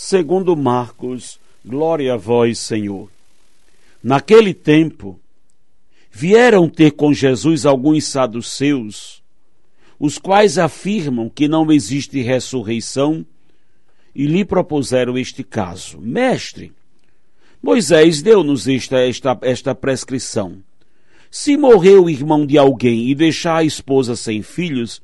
segundo Marcos. Glória a vós, Senhor. Naquele tempo, vieram ter com Jesus alguns saduceus, os quais afirmam que não existe ressurreição, e lhe propuseram este caso: Mestre, Moisés deu-nos esta, esta, esta prescrição se morrer o irmão de alguém e deixar a esposa sem filhos,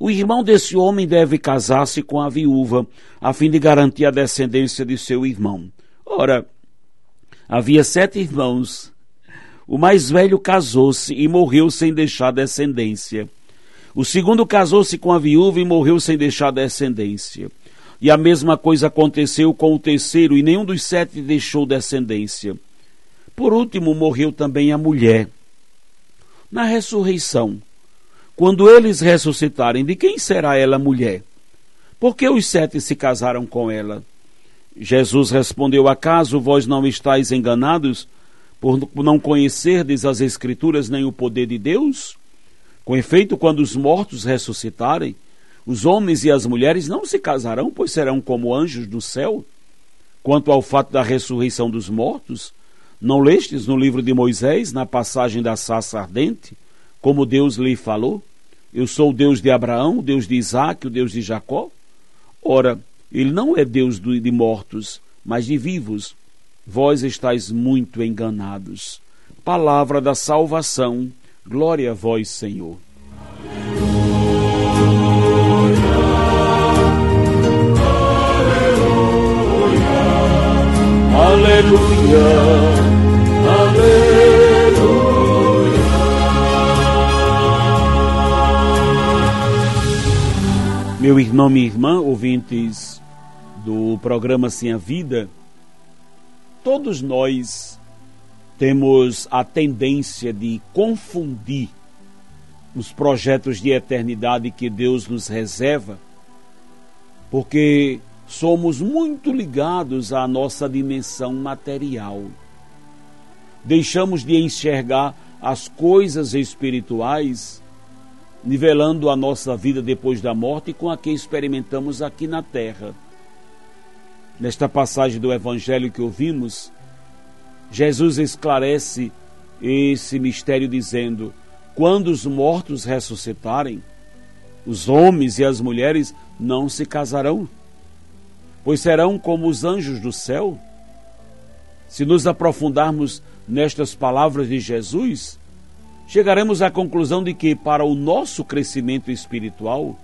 o irmão desse homem deve casar-se com a viúva, a fim de garantir a descendência de seu irmão. Ora, havia sete irmãos. O mais velho casou-se e morreu sem deixar descendência. O segundo casou-se com a viúva e morreu sem deixar descendência. E a mesma coisa aconteceu com o terceiro, e nenhum dos sete deixou descendência. Por último, morreu também a mulher na ressurreição. Quando eles ressuscitarem, de quem será ela mulher? Porque os sete se casaram com ela? Jesus respondeu: Acaso vós não estáis enganados por não conhecerdes as Escrituras nem o poder de Deus? Com efeito, quando os mortos ressuscitarem, os homens e as mulheres não se casarão, pois serão como anjos do céu. Quanto ao fato da ressurreição dos mortos, não lestes no livro de Moisés, na passagem da saça ardente, como Deus lhe falou? Eu sou o Deus de Abraão, o Deus de Isaac, o Deus de Jacó? Ora, ele não é Deus de mortos, mas de vivos. Vós estáis muito enganados. Palavra da salvação. Glória a vós, Senhor. Meu irmão, minha irmã, ouvintes do programa Sim a Vida, todos nós temos a tendência de confundir os projetos de eternidade que Deus nos reserva, porque somos muito ligados à nossa dimensão material. Deixamos de enxergar as coisas espirituais nivelando a nossa vida depois da morte com a que experimentamos aqui na terra. Nesta passagem do Evangelho que ouvimos, Jesus esclarece esse mistério dizendo: quando os mortos ressuscitarem, os homens e as mulheres não se casarão, pois serão como os anjos do céu. Se nos aprofundarmos nestas palavras de Jesus, chegaremos à conclusão de que, para o nosso crescimento espiritual,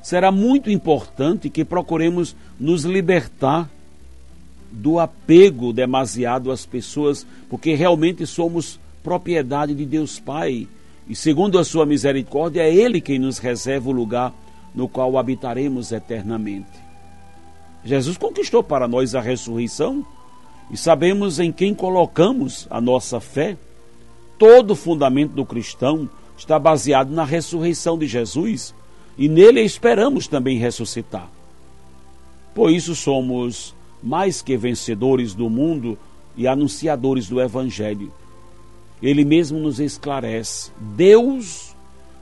será muito importante que procuremos nos libertar do apego demasiado às pessoas, porque realmente somos propriedade de Deus Pai. E segundo a sua misericórdia, é Ele quem nos reserva o lugar no qual habitaremos eternamente. Jesus conquistou para nós a ressurreição e sabemos em quem colocamos a nossa fé. Todo o fundamento do cristão está baseado na ressurreição de Jesus e nele esperamos também ressuscitar. Por isso somos mais que vencedores do mundo e anunciadores do Evangelho. Ele mesmo nos esclarece: Deus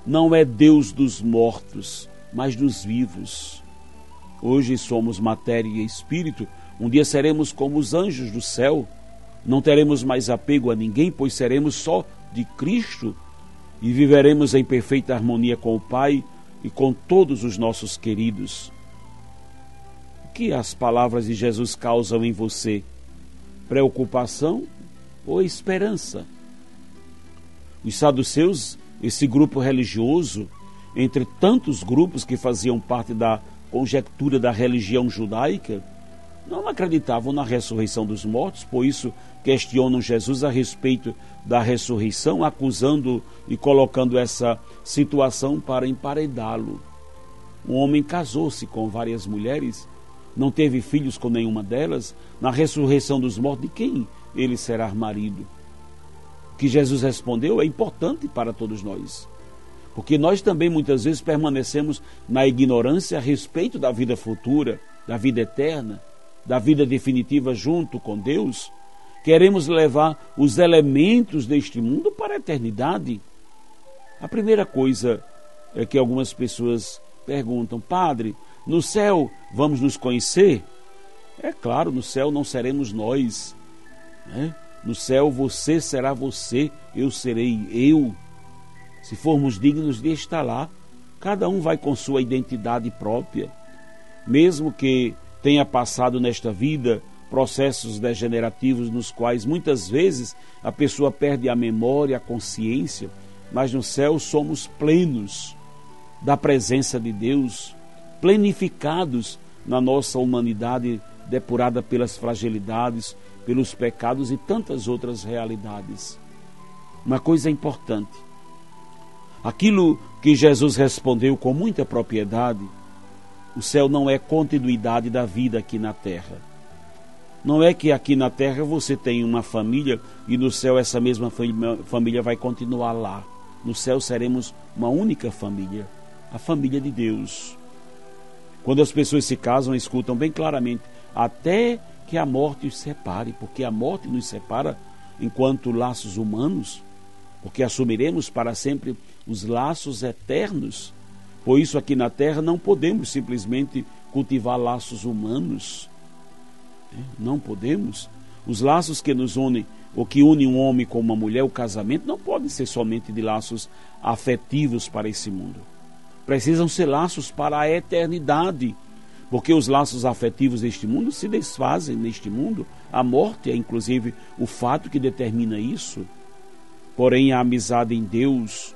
não é Deus dos mortos, mas dos vivos. Hoje somos matéria e espírito, um dia seremos como os anjos do céu não teremos mais apego a ninguém, pois seremos só de Cristo e viveremos em perfeita harmonia com o Pai e com todos os nossos queridos. O que as palavras de Jesus causam em você? Preocupação ou esperança? Os saduceus, esse grupo religioso, entre tantos grupos que faziam parte da conjectura da religião judaica, não acreditavam na ressurreição dos mortos, por isso questionam Jesus a respeito da ressurreição, acusando e colocando essa situação para emparedá-lo. Um homem casou-se com várias mulheres não teve filhos com nenhuma delas, na ressurreição dos mortos, de quem ele será marido? O que Jesus respondeu é importante para todos nós. Porque nós também muitas vezes permanecemos na ignorância a respeito da vida futura, da vida eterna, da vida definitiva junto com Deus. Queremos levar os elementos deste mundo para a eternidade. A primeira coisa é que algumas pessoas perguntam, Padre, no céu vamos nos conhecer? É claro, no céu não seremos nós. Né? No céu você será você, eu serei eu. Se formos dignos de estar lá, cada um vai com sua identidade própria. Mesmo que tenha passado nesta vida processos degenerativos nos quais muitas vezes a pessoa perde a memória, a consciência, mas no céu somos plenos da presença de Deus, plenificados na nossa humanidade depurada pelas fragilidades, pelos pecados e tantas outras realidades. Uma coisa importante: aquilo que Jesus respondeu com muita propriedade, o céu não é continuidade da vida aqui na terra. Não é que aqui na terra você tem uma família e no céu essa mesma família vai continuar lá. No céu seremos uma única família, a família de Deus. Quando as pessoas se casam, escutam bem claramente: até que a morte os separe, porque a morte nos separa enquanto laços humanos, porque assumiremos para sempre os laços eternos. Por isso, aqui na terra, não podemos simplesmente cultivar laços humanos. É, não podemos. Os laços que nos unem, ou que unem um homem com uma mulher, o casamento, não podem ser somente de laços afetivos para esse mundo precisam ser laços para a eternidade, porque os laços afetivos deste mundo se desfazem neste mundo. A morte é inclusive o fato que determina isso. Porém, a amizade em Deus,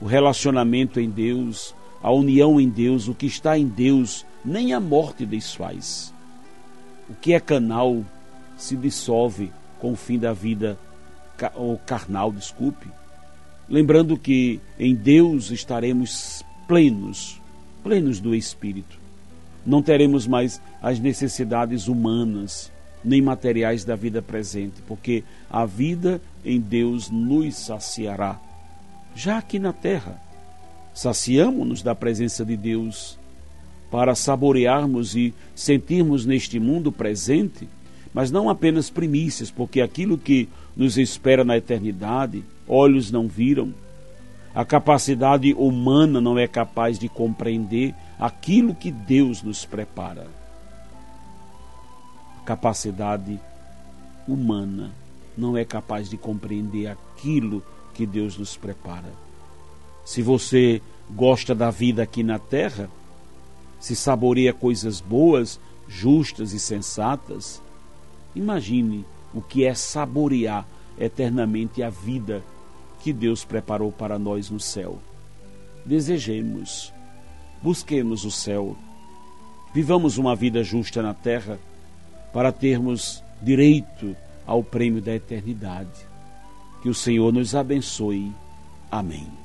o relacionamento em Deus, a união em Deus, o que está em Deus, nem a morte desfaz. O que é canal se dissolve com o fim da vida, ou carnal, desculpe. Lembrando que em Deus estaremos plenos, plenos do Espírito. Não teremos mais as necessidades humanas nem materiais da vida presente, porque a vida em Deus nos saciará. Já aqui na terra, saciamo-nos da presença de Deus para saborearmos e sentirmos neste mundo presente, mas não apenas primícias, porque aquilo que nos espera na eternidade, olhos não viram, a capacidade humana não é capaz de compreender aquilo que Deus nos prepara. A capacidade humana não é capaz de compreender aquilo que Deus nos prepara. Se você gosta da vida aqui na terra, se saboreia coisas boas, justas e sensatas, imagine o que é saborear eternamente a vida que Deus preparou para nós no céu. Desejemos, busquemos o céu, vivamos uma vida justa na terra para termos direito ao prêmio da eternidade. Que o Senhor nos abençoe. Amém.